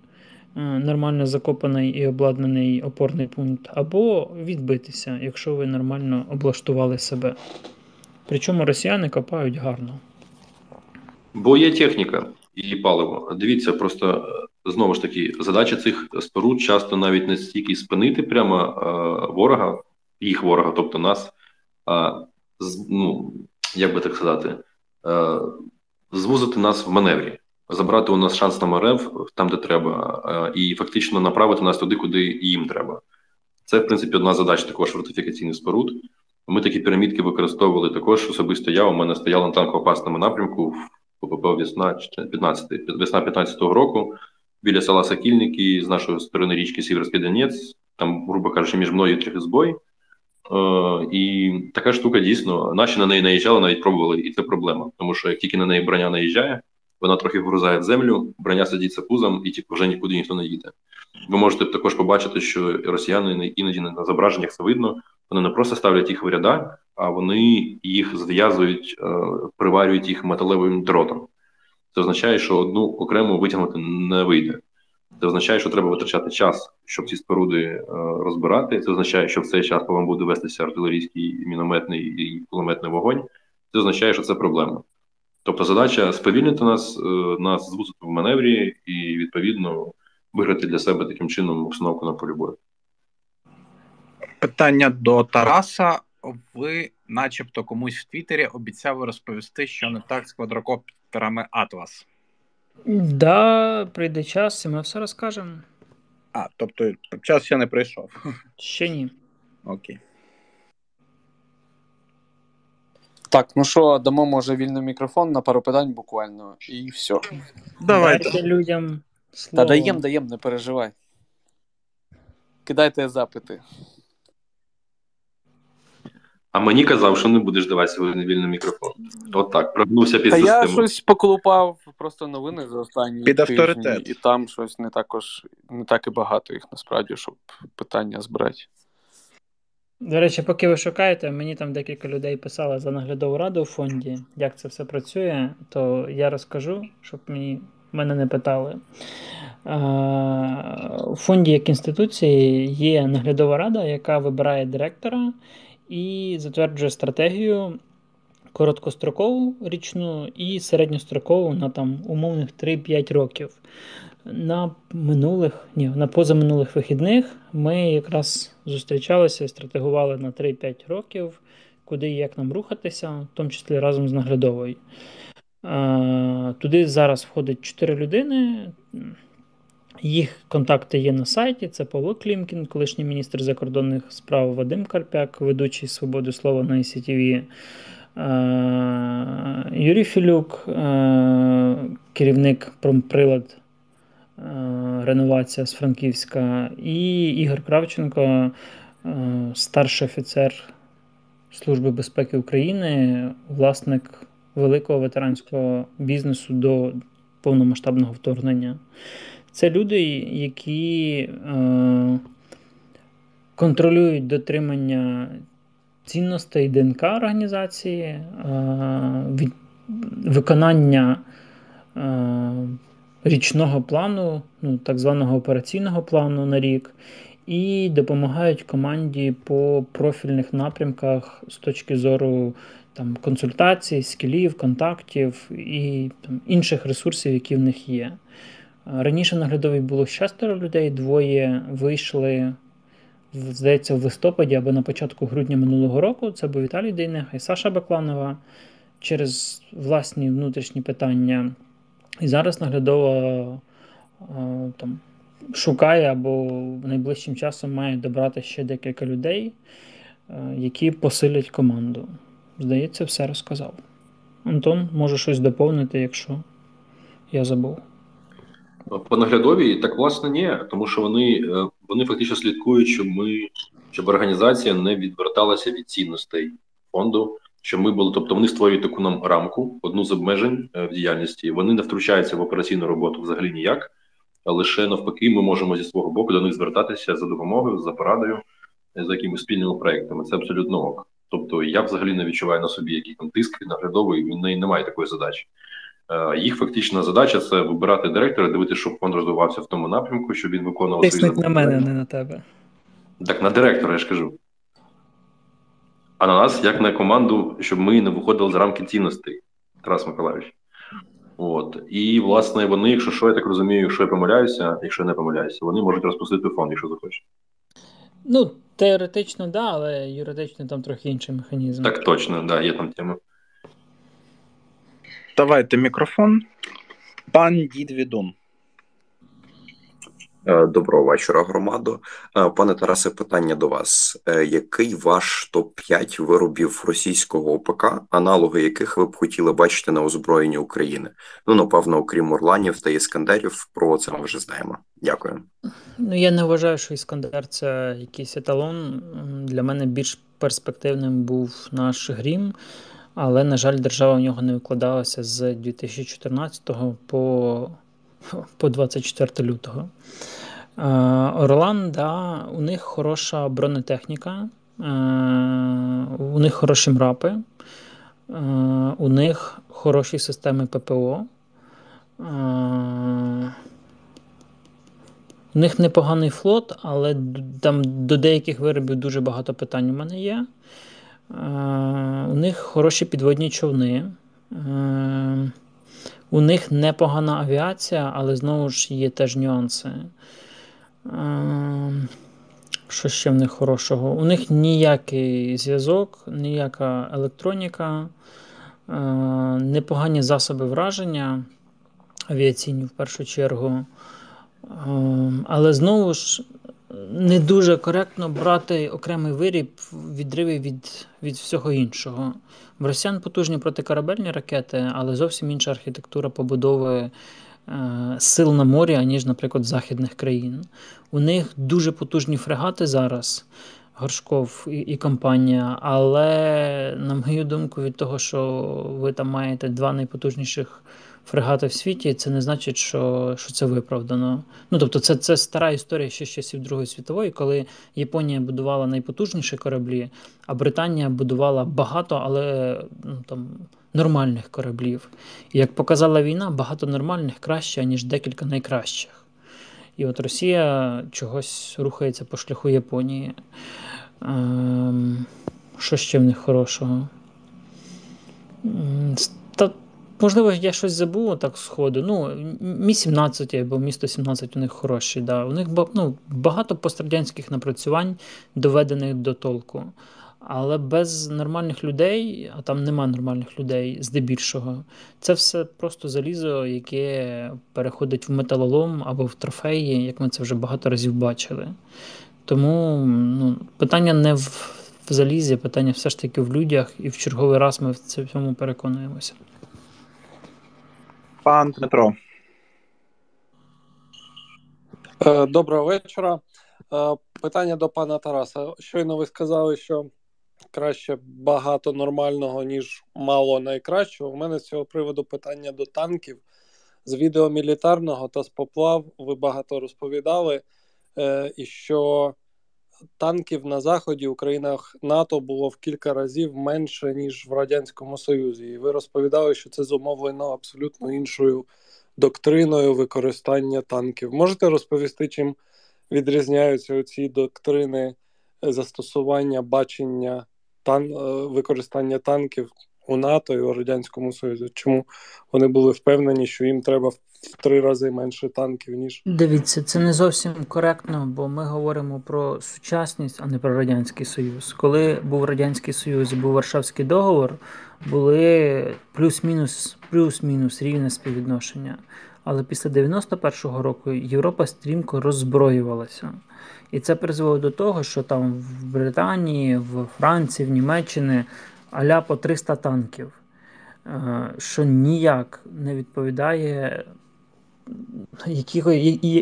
нормально закопаний і обладнаний опорний пункт, або відбитися, якщо ви нормально облаштували себе. Причому росіяни копають гарно. Бо є техніка і паливо. Дивіться, просто е, знову ж таки, задача цих споруд часто навіть не стільки спинити прямо е, ворога, їх ворога, тобто нас, ну, як би так сказати, е, звузити нас в маневрі, забрати у нас шанс на маневр там, де треба, е, і фактично направити нас туди, куди їм треба. Це, в принципі, одна задача також фортифікаційних споруд. Ми такі пірамідки використовували також. Особисто я у мене стояла на танкоопасному напрямку в ППП весна 15 весна 15-го року біля села Сокільники з нашої сторони річки Сіверський Донець. Там, грубо кажучи, між мною і Трехізбой. Е, і така штука дійсно наші на неї наїжджали, навіть пробували, і це проблема. Тому що як тільки на неї броня наїжджає, вона трохи вгрузає в землю, броня сидиться пузом, і типу, вже нікуди ніхто не їде. Ви можете також побачити, що росіяни іноді на зображеннях це видно. Вони не просто ставлять їх в ряда, а вони їх зв'язують, е, приварюють їх металевим дротом. Це означає, що одну окрему витягнути не вийде. Це означає, що треба витрачати час, щоб ці споруди е, розбирати. Це означає, що в цей час по вам буде вестися артилерійський, мінометний і кулеметний вогонь. Це означає, що це проблема. Тобто, задача сповільнити нас, е, нас звузити в маневрі і відповідно виграти для себе таким чином установку на полі бою. Питання до Тараса. Ви, начебто, комусь в Твіттері обіцяли розповісти, що не так з квадрокоптерами Атлас. Да, прийде час, і ми все розкажемо. А, тобто час ще не прийшов. Ще ні. Окей. Так, ну що, дамо, може, вільний мікрофон на пару питань буквально, і все. Давайте Дайте людям слово. Та даєм, даєм, не переживай. Кидайте запити. А мені казав, що не будеш давати сьогодні вільний мікрофон. От так, прогнувся під Та систему. я щось поколупав просто новини за останні Під тижні, авторитет. і там щось не також не так і багато їх насправді, щоб питання збирати. До речі, поки ви шукаєте, мені там декілька людей писали за наглядову раду у фонді, як це все працює, то я розкажу, щоб мені мене не питали. У фонді як інституції є наглядова рада, яка вибирає директора і затверджує стратегію короткострокову річну і середньострокову на там умовних 3-5 років. На минулих, ні, на позаминулих вихідних ми якраз зустрічалися і стратегували на 3-5 років, куди і як нам рухатися, в тому числі разом з наглядовою. Туди зараз входить 4 людини. Їх контакти є на сайті. Це Павло Клімкін, колишній міністр закордонних справ Вадим Карпяк, ведучий свободи слова на ICTV, Юрій Філюк, керівник промприлад реновація з Франківська, і Ігор Кравченко, старший офіцер Служби безпеки України, власник великого ветеранського бізнесу до повномасштабного вторгнення. Це люди, які е, контролюють дотримання цінностей ДНК організації, е, від, виконання е, річного плану, ну, так званого операційного плану на рік, і допомагають команді по профільних напрямках з точки зору там, консультацій, скілів, контактів і там, інших ресурсів, які в них є. Раніше наглядові було шестеро людей, двоє вийшли, здається, в листопаді або на початку грудня минулого року. Це був Віталій Дейнеха і Саша Бакланова через власні внутрішні питання. І зараз наглядова там, шукає або найближчим часом має добрати ще декілька людей, які посилять команду. Здається, все розказав. Антон, може щось доповнити, якщо я забув. По наглядовій так власне ні, тому що вони е, вони фактично слідкують, щоб ми щоб організація не відверталася від цінностей фонду, щоб ми були, тобто вони створюють таку нам рамку, одну з обмежень е, в діяльності. Вони не втручаються в операційну роботу взагалі ніяк, а лише навпаки, ми можемо зі свого боку до них звертатися за допомогою, за порадою, за якимись спільними проектами. Це абсолютно ок. Тобто я взагалі не відчуваю на собі який там тиск від наглядової, в неї немає такої задачі. Е, їх фактична задача це вибирати директора, дивитися, щоб фонд розвивався в тому напрямку, щоб він виконував свої задачі. на мене, не на тебе. Так на директора я ж кажу. А на нас, як на команду, щоб ми не виходили за рамки цінностей, Тарас Миколаївич. От. І, власне, вони, якщо що, я так розумію, якщо я помиляюся, якщо я не помиляюся, вони можуть розпустити фонд, якщо захочуть. Ну, теоретично, так, да, але юридично там трохи інший механізм. Так точно, да, є там тема. Давайте мікрофон. Пан Дід Відун. Е, доброго вечора, громадо. Е, пане Тарасе, питання до вас: е, який ваш топ 5 виробів російського ОПК, аналоги яких ви б хотіли бачити на озброєнні України? Ну напевно, окрім Орланів та Іскандерів, про це ми вже знаємо. Дякую. Ну я не вважаю, що Іскандер це якийсь еталон. Для мене більш перспективним був наш грім. Але, на жаль, держава в нього не викладалася з 2014 по по 24 лютого. Орлан, да, у них хороша бронетехніка, у них хороші мрапи, у них хороші системи ППО. У них непоганий флот, але там до деяких виробів дуже багато питань у мене є. У них хороші підводні човни. У них непогана авіація, але знову ж є теж нюанси. Що ще в них хорошого? У них ніякий зв'язок, ніяка електроніка, непогані засоби враження, авіаційні в першу чергу. Але знову ж не дуже коректно брати окремий виріб відриви від від всього іншого. В росіян потужні протикорабельні ракети, але зовсім інша архітектура побудови е, сил на морі, аніж, наприклад, західних країн. У них дуже потужні фрегати зараз. Горшков і і компанія, але, на мою думку, від того, що ви там маєте два найпотужніших фрегати в світі, це не значить, що що це виправдано. Ну тобто, це це стара історія ще з часів Другої світової, коли Японія будувала найпотужніші кораблі, а Британія будувала багато, але ну, там. Нормальних кораблів. І як показала війна, багато нормальних краще, ніж декілька найкращих. І от Росія чогось рухається по шляху Японії. Ем, Що ще в них хорошого? Можливо, я щось забув так сходу. Ну, Мі 17 або місто 17 у них хороші. Да. У них ну, багато пострадянських напрацювань, доведених до толку. Але без нормальних людей, а там нема нормальних людей здебільшого, це все просто залізо, яке переходить в металолом або в трофеї, як ми це вже багато разів бачили. Тому ну, питання не в, в залізі, питання все ж таки в людях, і в черговий раз ми в цьому переконуємося. Пан Дмитро. Е, доброго вечора. Е, питання до пана Тараса. Щойно ви сказали, що краще багато нормального, ніж мало найкращого. У мене з цього приводу питання до танків. З відео мілітарного та з поплав ви багато розповідали, е, і що танків на заході у країнах НАТО було в кілька разів менше ніж в радянському Союзі. І ви розповідали, що це зумовлено абсолютно іншою доктриною використання танків. Можете розповісти, чим відрізняються ці доктрини застосування бачення тан е, використання танків у НАТО і у радянському Союзі? Чому вони були впевнені, що їм треба в три рази менше танків, ніж дивіться, це не зовсім коректно, бо ми говоримо про сучасність, а не про радянський союз. Коли був радянський союз, був Варшавський договор, були плюс-мінус, плюс-мінус рівне співвідношення. Але після 91-го року Європа стрімко роззброювалася. І це призвело до того, що там в Британії, в Франції, в Німеччині аля по 300 танків, е, що ніяк не відповідає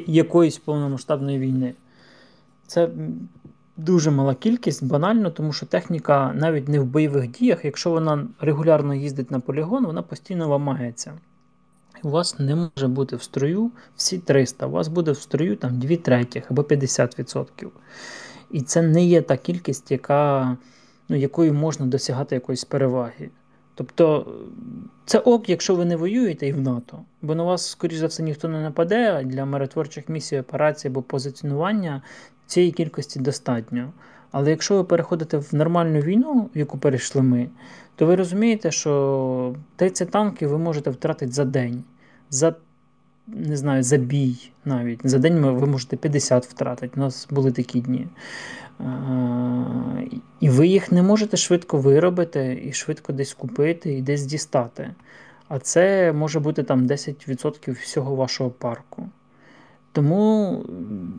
якоїсь повномасштабної війни. Це дуже мала кількість, банально, тому що техніка навіть не в бойових діях, якщо вона регулярно їздить на полігон, вона постійно ламається. У вас не може бути в строю всі 300, у вас буде в строю там 2 третіх або 50%. І це не є та кількість, яка, ну, якою можна досягати якоїсь переваги. Тобто це ок, якщо ви не воюєте і в НАТО, бо на вас, скоріш за все, ніхто не нападе, а для миротворчих місій, операцій або позиціонування цієї кількості достатньо. Але якщо ви переходите в нормальну війну, в яку перейшли ми, то ви розумієте, що 30 танків ви можете втратити за день, за не знаю, за бій навіть. За день ви можете 50 втратити. У нас були такі дні. І ви їх не можете швидко виробити і швидко десь купити і десь дістати. А це може бути там 10% всього вашого парку. Тому,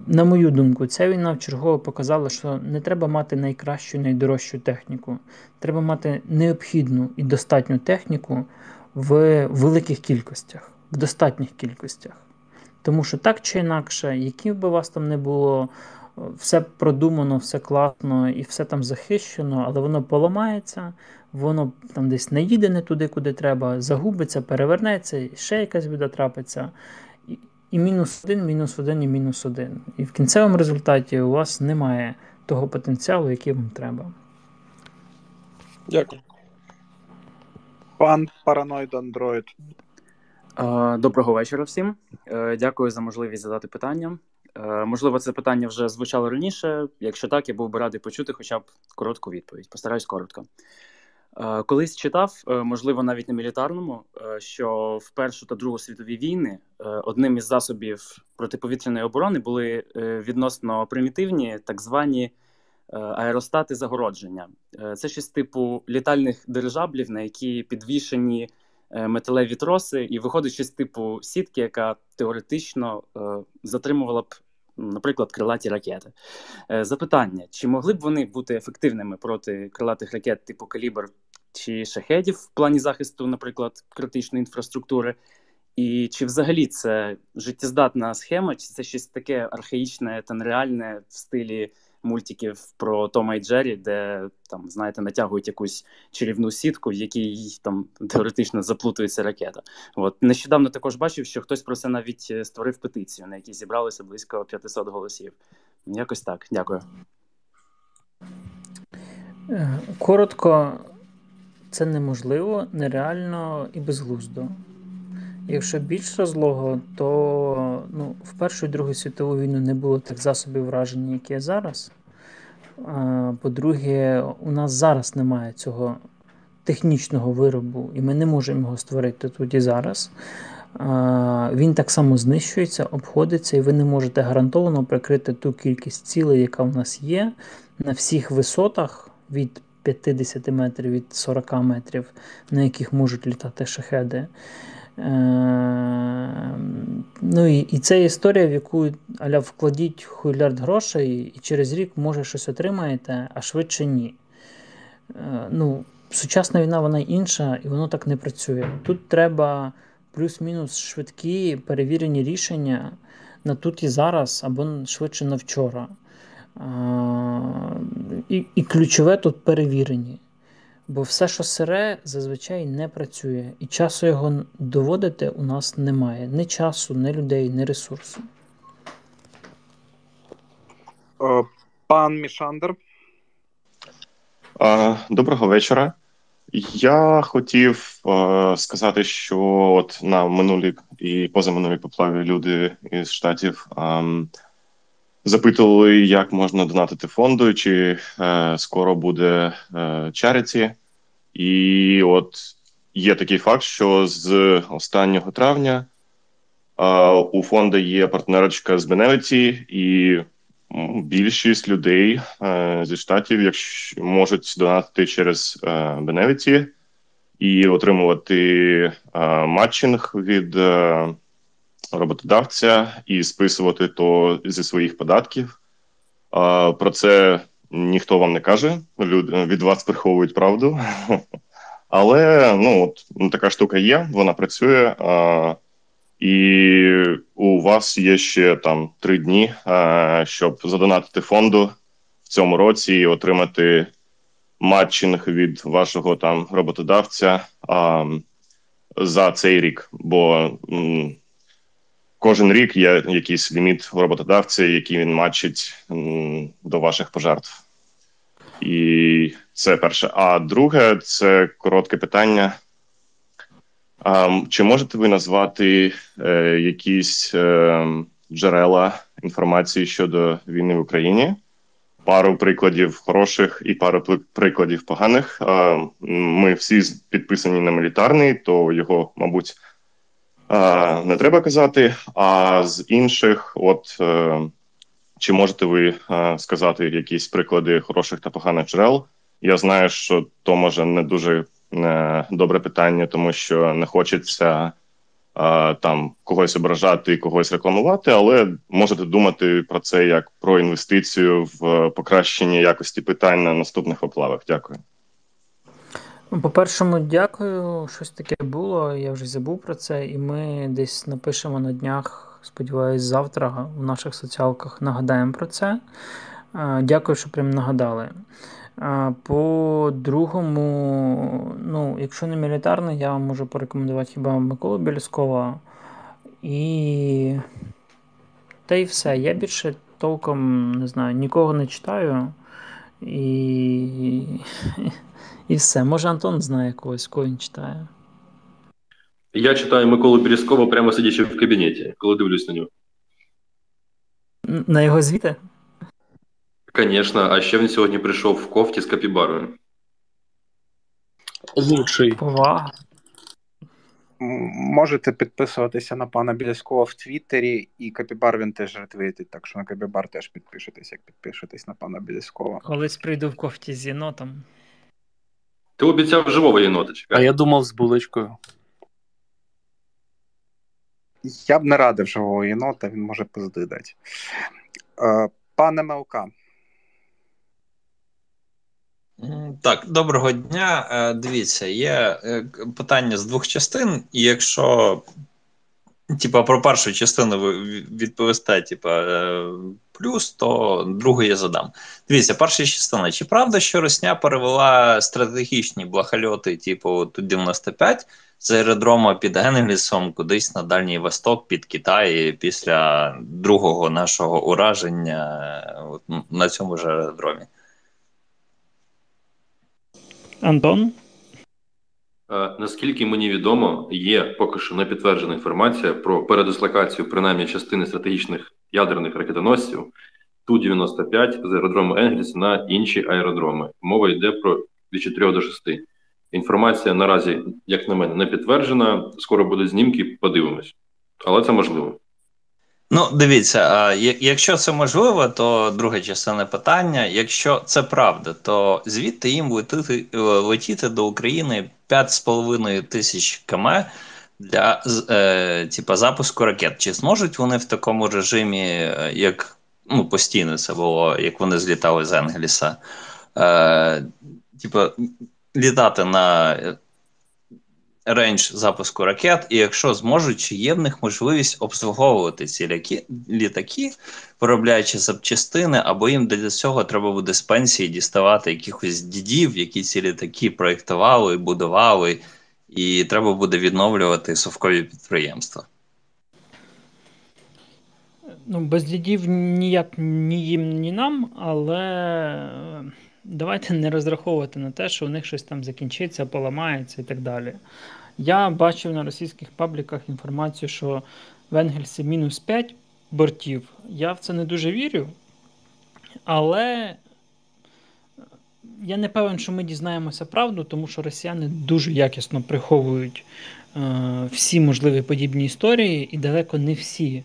на мою думку, ця війна вчергово показала, що не треба мати найкращу, найдорожчу техніку. Треба мати необхідну і достатню техніку в великих кількостях, в достатніх кількостях. Тому що так чи інакше, які б у вас там не було, все продумано, все класно і все там захищено, але воно поламається, воно там десь не їде не туди, куди треба, загубиться, перевернеться, і ще якась біда трапиться. І мінус один, мінус один і мінус один. І в кінцевому результаті у вас немає того потенціалу, який вам треба. Дякую. Пан Параноїд Андроїд. Доброго вечора всім. Е, дякую за можливість задати питання. Е, можливо, це питання вже звучало раніше. Якщо так, я був би радий почути хоча б коротку відповідь. Постараюсь коротко. Е, колись читав, е, можливо, навіть на мілітарному, що в Першу та Другу світові війни одним із засобів протиповітряної оборони були відносно примітивні так звані аеростати загородження. Це щось типу літальних дирижаблів, на які підвішені металеві троси, і виходить щось типу сітки, яка теоретично затримувала б. Наприклад, крилаті ракети. Запитання: чи могли б вони бути ефективними проти крилатих ракет типу калібр чи шахедів в плані захисту, наприклад, критичної інфраструктури, і чи взагалі це життєздатна схема, чи це щось таке архаїчне та нереальне в стилі мультиків про Тома і Джері, де там, знаєте, натягують якусь чарівну сітку, в якій там теоретично заплутується ракета. От нещодавно також бачив, що хтось про це навіть е, створив петицію, на якій зібралося близько 500 голосів. Якось так. Дякую. Е, коротко, це неможливо, нереально і безглуздо. Якщо більш розлого, то ну, в Першу і Другу світову війну не було тих засобів враження, які є зараз. По-друге, у нас зараз немає цього технічного виробу, і ми не можемо його створити тут і зараз. Він так само знищується, обходиться, і ви не можете гарантовано прикрити ту кількість цілей, яка в нас є, на всіх висотах від 50 метрів, від 40 метрів, на яких можуть літати шахеди. Е, ну І і це історія, в яку аля вкладіть хуйлярд грошей, і через рік, може, щось отримаєте, а швидше ні. Е, ну, Сучасна війна вона інша, і воно так не працює. Тут треба плюс-мінус швидкі перевірені рішення на тут і зараз, або швидше на вчора. І, І ключове тут перевірені. Бо все, що сире, зазвичай не працює. І часу його доводити у нас немає. Ні часу, ні людей, ні ресурсу. Е, пан Мішандер. Доброго вечора. Я хотів е, сказати, що от на минулій і позаминулій поплаві люди із штатів е, запитували, як можна донатити фонду, чи е, скоро буде е. І от є такий факт, що з останнього травня е, у фонду є партнерочка з Беневиті, і більшість людей е, зі штатів, якщо можуть донатити через е, Беневиті і отримувати е, матчинг від е, роботодавця і списувати то зі своїх податків. Про це ніхто вам не каже. Люди від вас приховують правду. Але ну от ну, така штука є, вона працює. А, і у вас є ще там три дні, а, щоб задонатити фонду в цьому році і отримати матчинг від вашого там роботодавця а, за цей рік. Бо кожен рік є якийсь ліміт роботодавця, який він матчить до ваших пожертв. І це перше. А друге, це коротке питання. Чи можете ви назвати е, якісь е, джерела інформації щодо війни в Україні? Пару прикладів хороших і пару прикладів поганих. Ми всі підписані на мілітарний, то його, мабуть, не треба казати. А з інших, от. Е, чи можете ви е, сказати якісь приклади хороших та поганих джерел? Я знаю, що то може не дуже е, добре питання, тому що не хочеться е, там когось ображати і когось рекламувати, але можете думати про це як про інвестицію в покращення якості питань на наступних оплавах. Дякую. Ну, По першому, дякую. Щось таке було. Я вже забув про це, і ми десь напишемо на днях. Сподіваюсь, завтра в наших соціалках нагадаємо про це. Дякую, що прям нагадали. По другому, ну, якщо не мілітарний, я вам можу порекомендувати хіба Миколу Біляскова. І. Та й все. Я більше толком не знаю, нікого не читаю. І і все. Може Антон знає когось, кого він читає. Я читаю Миколу Березкова прямо сидячи в кабінеті, коли дивлюсь на нього. На його звіти? Звісно, а ще він сьогодні прийшов в кофті з капібарою. Лучший. Повага. Можете підписуватися на пана Біляськова в Твіттері, і Капібар він теж ретвітить, так що на Капібар теж підпишетесь, як підпишетесь на пана Біляськова. Колись прийду в кофті з єнотом. Ти обіцяв живого єнота чекати. А я думав з булочкою. Я б не радив живого єнота, він може пизди дати. Е, пане Мелка. Так, доброго дня. Е, дивіться, є е, питання з двох частин, і якщо типа, про першу частину відповісте, типа, плюс, то другу я задам. Дивіться, перша частина. Чи правда, що Росня перевела стратегічні блахальоти, типу Ту-95 з аеродрома під Енгельсом кудись на Дальній Восток під Китай після другого нашого ураження на цьому ж аеродромі? Антон? Е, наскільки мені відомо, є поки що не підтверджена інформація про передислокацію принаймні частини стратегічних ядерних ракетоносців Ту-95 з аеродрому Енгельс на інші аеродроми. Мова йде про від 4 до 6. Інформація наразі, як на мене, не підтверджена. Скоро будуть знімки, подивимось. Але це можливо. Ну, дивіться, якщо це можливо, то друга частина питання. Якщо це правда, то звідти їм летіти, летіти до України 5,5 тисяч км для е, типа, запуску ракет. Чи зможуть вони в такому режимі, е, як ну, постійно це було, як вони злітали з Енгельса, е, типа, літати на рейндж запуску ракет, і якщо зможуть, чи є в них можливість обслуговувати ці ляки, літаки, виробляючи запчастини, або їм для цього треба буде з пенсії діставати якихось дідів, які ці літаки проєктували, будували, і треба буде відновлювати совкові підприємства. Ну, без дідів ніяк ні їм, ні нам, але давайте не розраховувати на те, що у них щось там закінчиться, поламається і так далі. Я бачив на російських пабліках інформацію, що в Енгельсі мінус 5 бортів. Я в це не дуже вірю. Але я не певен, що ми дізнаємося правду, тому що росіяни дуже якісно приховують е, всі можливі подібні історії, і далеко не всі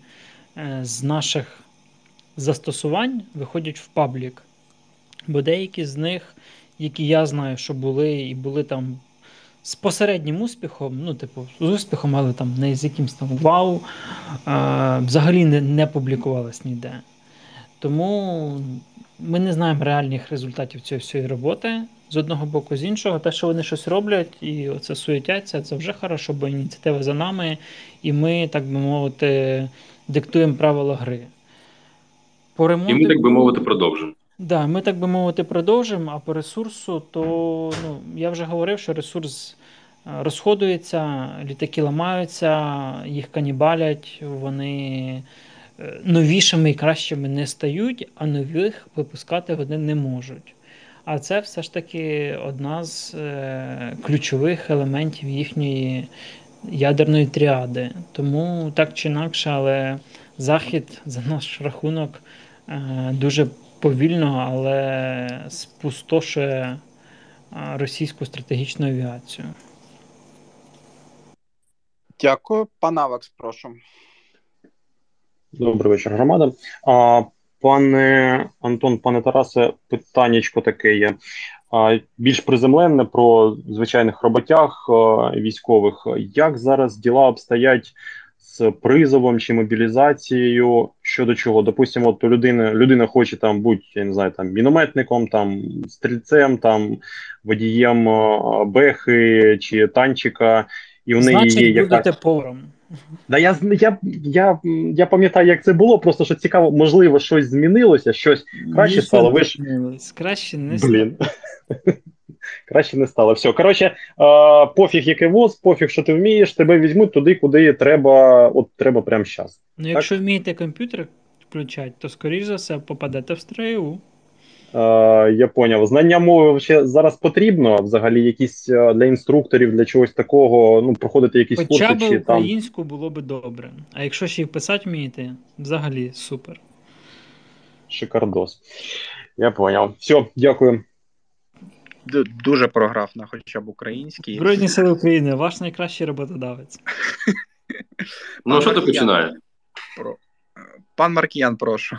е, з наших застосувань виходять в паблік. Бо деякі з них, які я знаю, що були, і були там з посереднім успіхом, ну, типу, з успіхом, але там не з якимсь там вау, а, взагалі не, не публікувалось ніде. Тому ми не знаємо реальних результатів цієї всієї роботи з одного боку, з іншого. Те, що вони щось роблять і оце суетяться, це вже хорошо, бо ініціатива за нами, і ми, так би мовити, диктуємо правила гри. По ремонту... І ми, так би мовити, продовжимо. Да, ми так би мовити продовжимо, а по ресурсу, то ну, я вже говорив, що ресурс е, розходується, літаки ламаються, їх канібалять, вони е, новішими і кращими не стають, а нових випускати вони не можуть. А це все ж таки одна з е, ключових елементів їхньої ядерної тріади. Тому так чи інакше, але Захід за наш рахунок е, дуже повільно, але спустошує російську стратегічну авіацію. Дякую, пан Авакс, прошу. Добрий вечір, громада. А, Пане Антон, пане Тарасе, питаннячко таке є. А, Більш приземленне про звичайних роботях військових. Як зараз діла обстоять з призовом чи мобілізацією щодо чого. Допустимо, от у людини людина хоче там бути, я не знаю, там мінометником, там стрільцем, там водієм бехи чи танчика, і в неї Значить, є будете якась... поваром. Да, я я, я, я пам'ятаю, як це було, просто що цікаво, можливо, щось змінилося, щось краще стало. Ви ж... Краще не Блін. Краще не стало. Все. Коротше, е, пофіг який воз, пофіг, що ти вмієш, тебе візьмуть туди, куди треба, от треба прямо зараз. Ну, якщо вмієте комп'ютер включати, то скоріш за все попадете в СТРУ. Е, я поняв. Знання мови ще зараз потрібно, взагалі, якісь е, для інструкторів, для чогось такого, ну, проходити якісь Хоча курси. Хоча б українську там... було б добре. А якщо ще й писати вмієте, взагалі супер. Шикардос. Я поняв. Все, дякую дуже програв на хоча б український. Збройні сили України, ваш найкращий роботодавець. Ну, що ти починає? Пан Маркіян, прошу.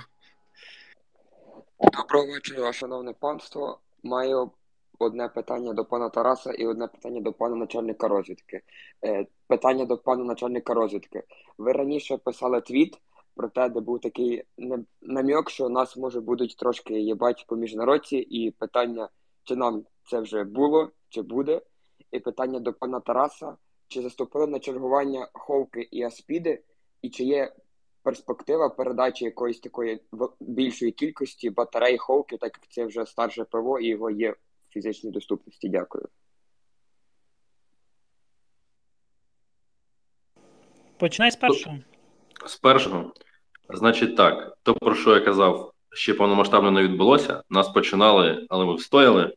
Доброго вечора, шановне панство. Маю одне питання до пана Тараса і одне питання до пана начальника розвідки. Е, питання до пана начальника розвідки. Ви раніше писали твіт про те, де був такий намік, що нас може будуть трошки їбать по міжнародці, і питання, чи нам це вже було чи буде. І питання до пана Тараса: чи заступили на чергування Ховки і Аспіди, і чи є перспектива передачі якоїсь такої більшої кількості батарей Ховки, так як це вже старше ПВО і його є в фізичній доступності? Дякую. Починай з першого. З першого. Значить, так, то, про що я казав, ще повномасштабно не відбулося. Нас починали, але ми встояли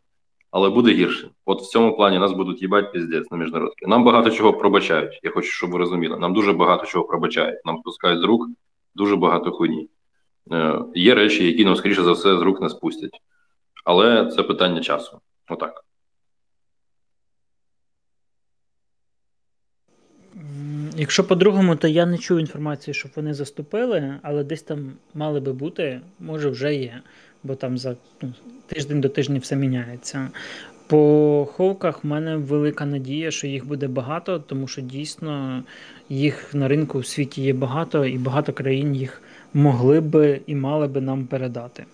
але буде гірше. От в цьому плані нас будуть їбать піздець на міжнародки. Нам багато чого пробачають. Я хочу, щоб ви розуміли. Нам дуже багато чого пробачають. Нам спускають з рук дуже багато хуйні. Е, Є речі, які нам, скоріше за все, з рук не спустять. Але це питання часу. Отак. Якщо по-другому, то я не чув інформації, щоб вони заступили, але десь там мали би бути, може вже є, бо там за ну, тиждень до тижня все міняється. По ховках в мене велика надія, що їх буде багато, тому що дійсно їх на ринку в світі є багато, і багато країн їх могли би і мали би нам передати.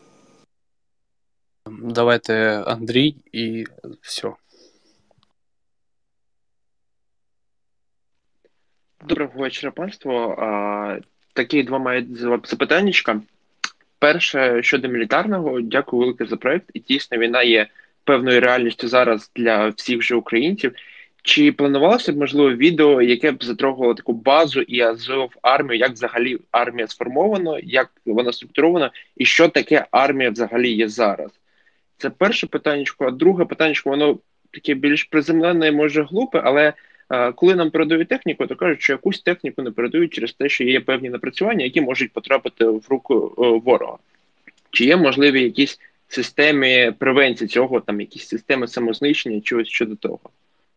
Давайте Андрій і все. Доброго вечора, панство. Такі два мають запитаннячка. Перше щодо мілітарного, дякую велике за проект. І дійсно війна є певною реальністю зараз для всіх же українців. Чи планувалося б можливо відео, яке б затрогувало таку базу і Азов армію, як взагалі армія сформована, як вона структурована, і що таке армія взагалі є зараз? Це перше питання. А друге питання, воно таке більш приземлене, може глупе, але коли нам передають техніку, то кажуть, що якусь техніку не передають через те, що є певні напрацювання, які можуть потрапити в руку ворога. Чи є можливі якісь системи превенції цього, там якісь системи самознищення, чогось щодо того?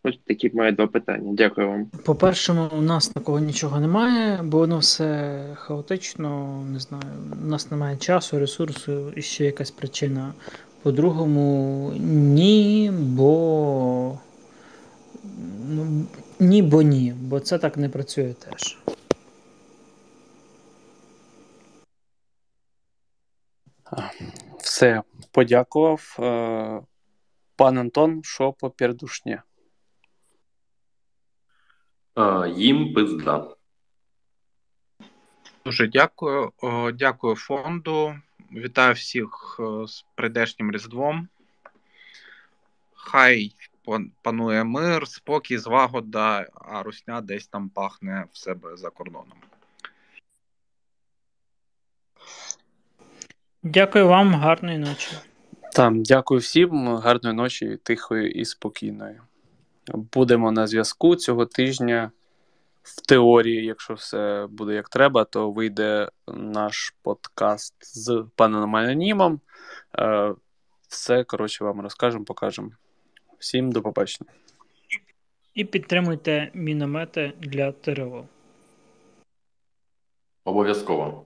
Ось такі мої два питання. Дякую вам. По-першому, у нас такого нічого немає, бо воно все хаотично, не знаю, у нас немає часу, ресурсу і ще якась причина. По-другому, ні, бо. Ні, бо ні, бо це так не працює теж. Все, подякував. Е, пан Антон, що по пердушні? Їм пизда. Дуже дякую. Дякую фонду. Вітаю всіх е, з прийдешнім Різдвом. Хай панує мир, спокій, злагода, а русня десь там пахне в себе за кордоном. Дякую вам, гарної ночі. Там, дякую всім, гарної ночі, тихої і спокійної. Будемо на зв'язку цього тижня. В теорії, якщо все буде як треба, то вийде наш подкаст з паном Анонімом. Е, Все, коротше, вам розкажемо, покажемо. Всім до побачення. І підтримуйте міномети для ТРО. Обов'язково.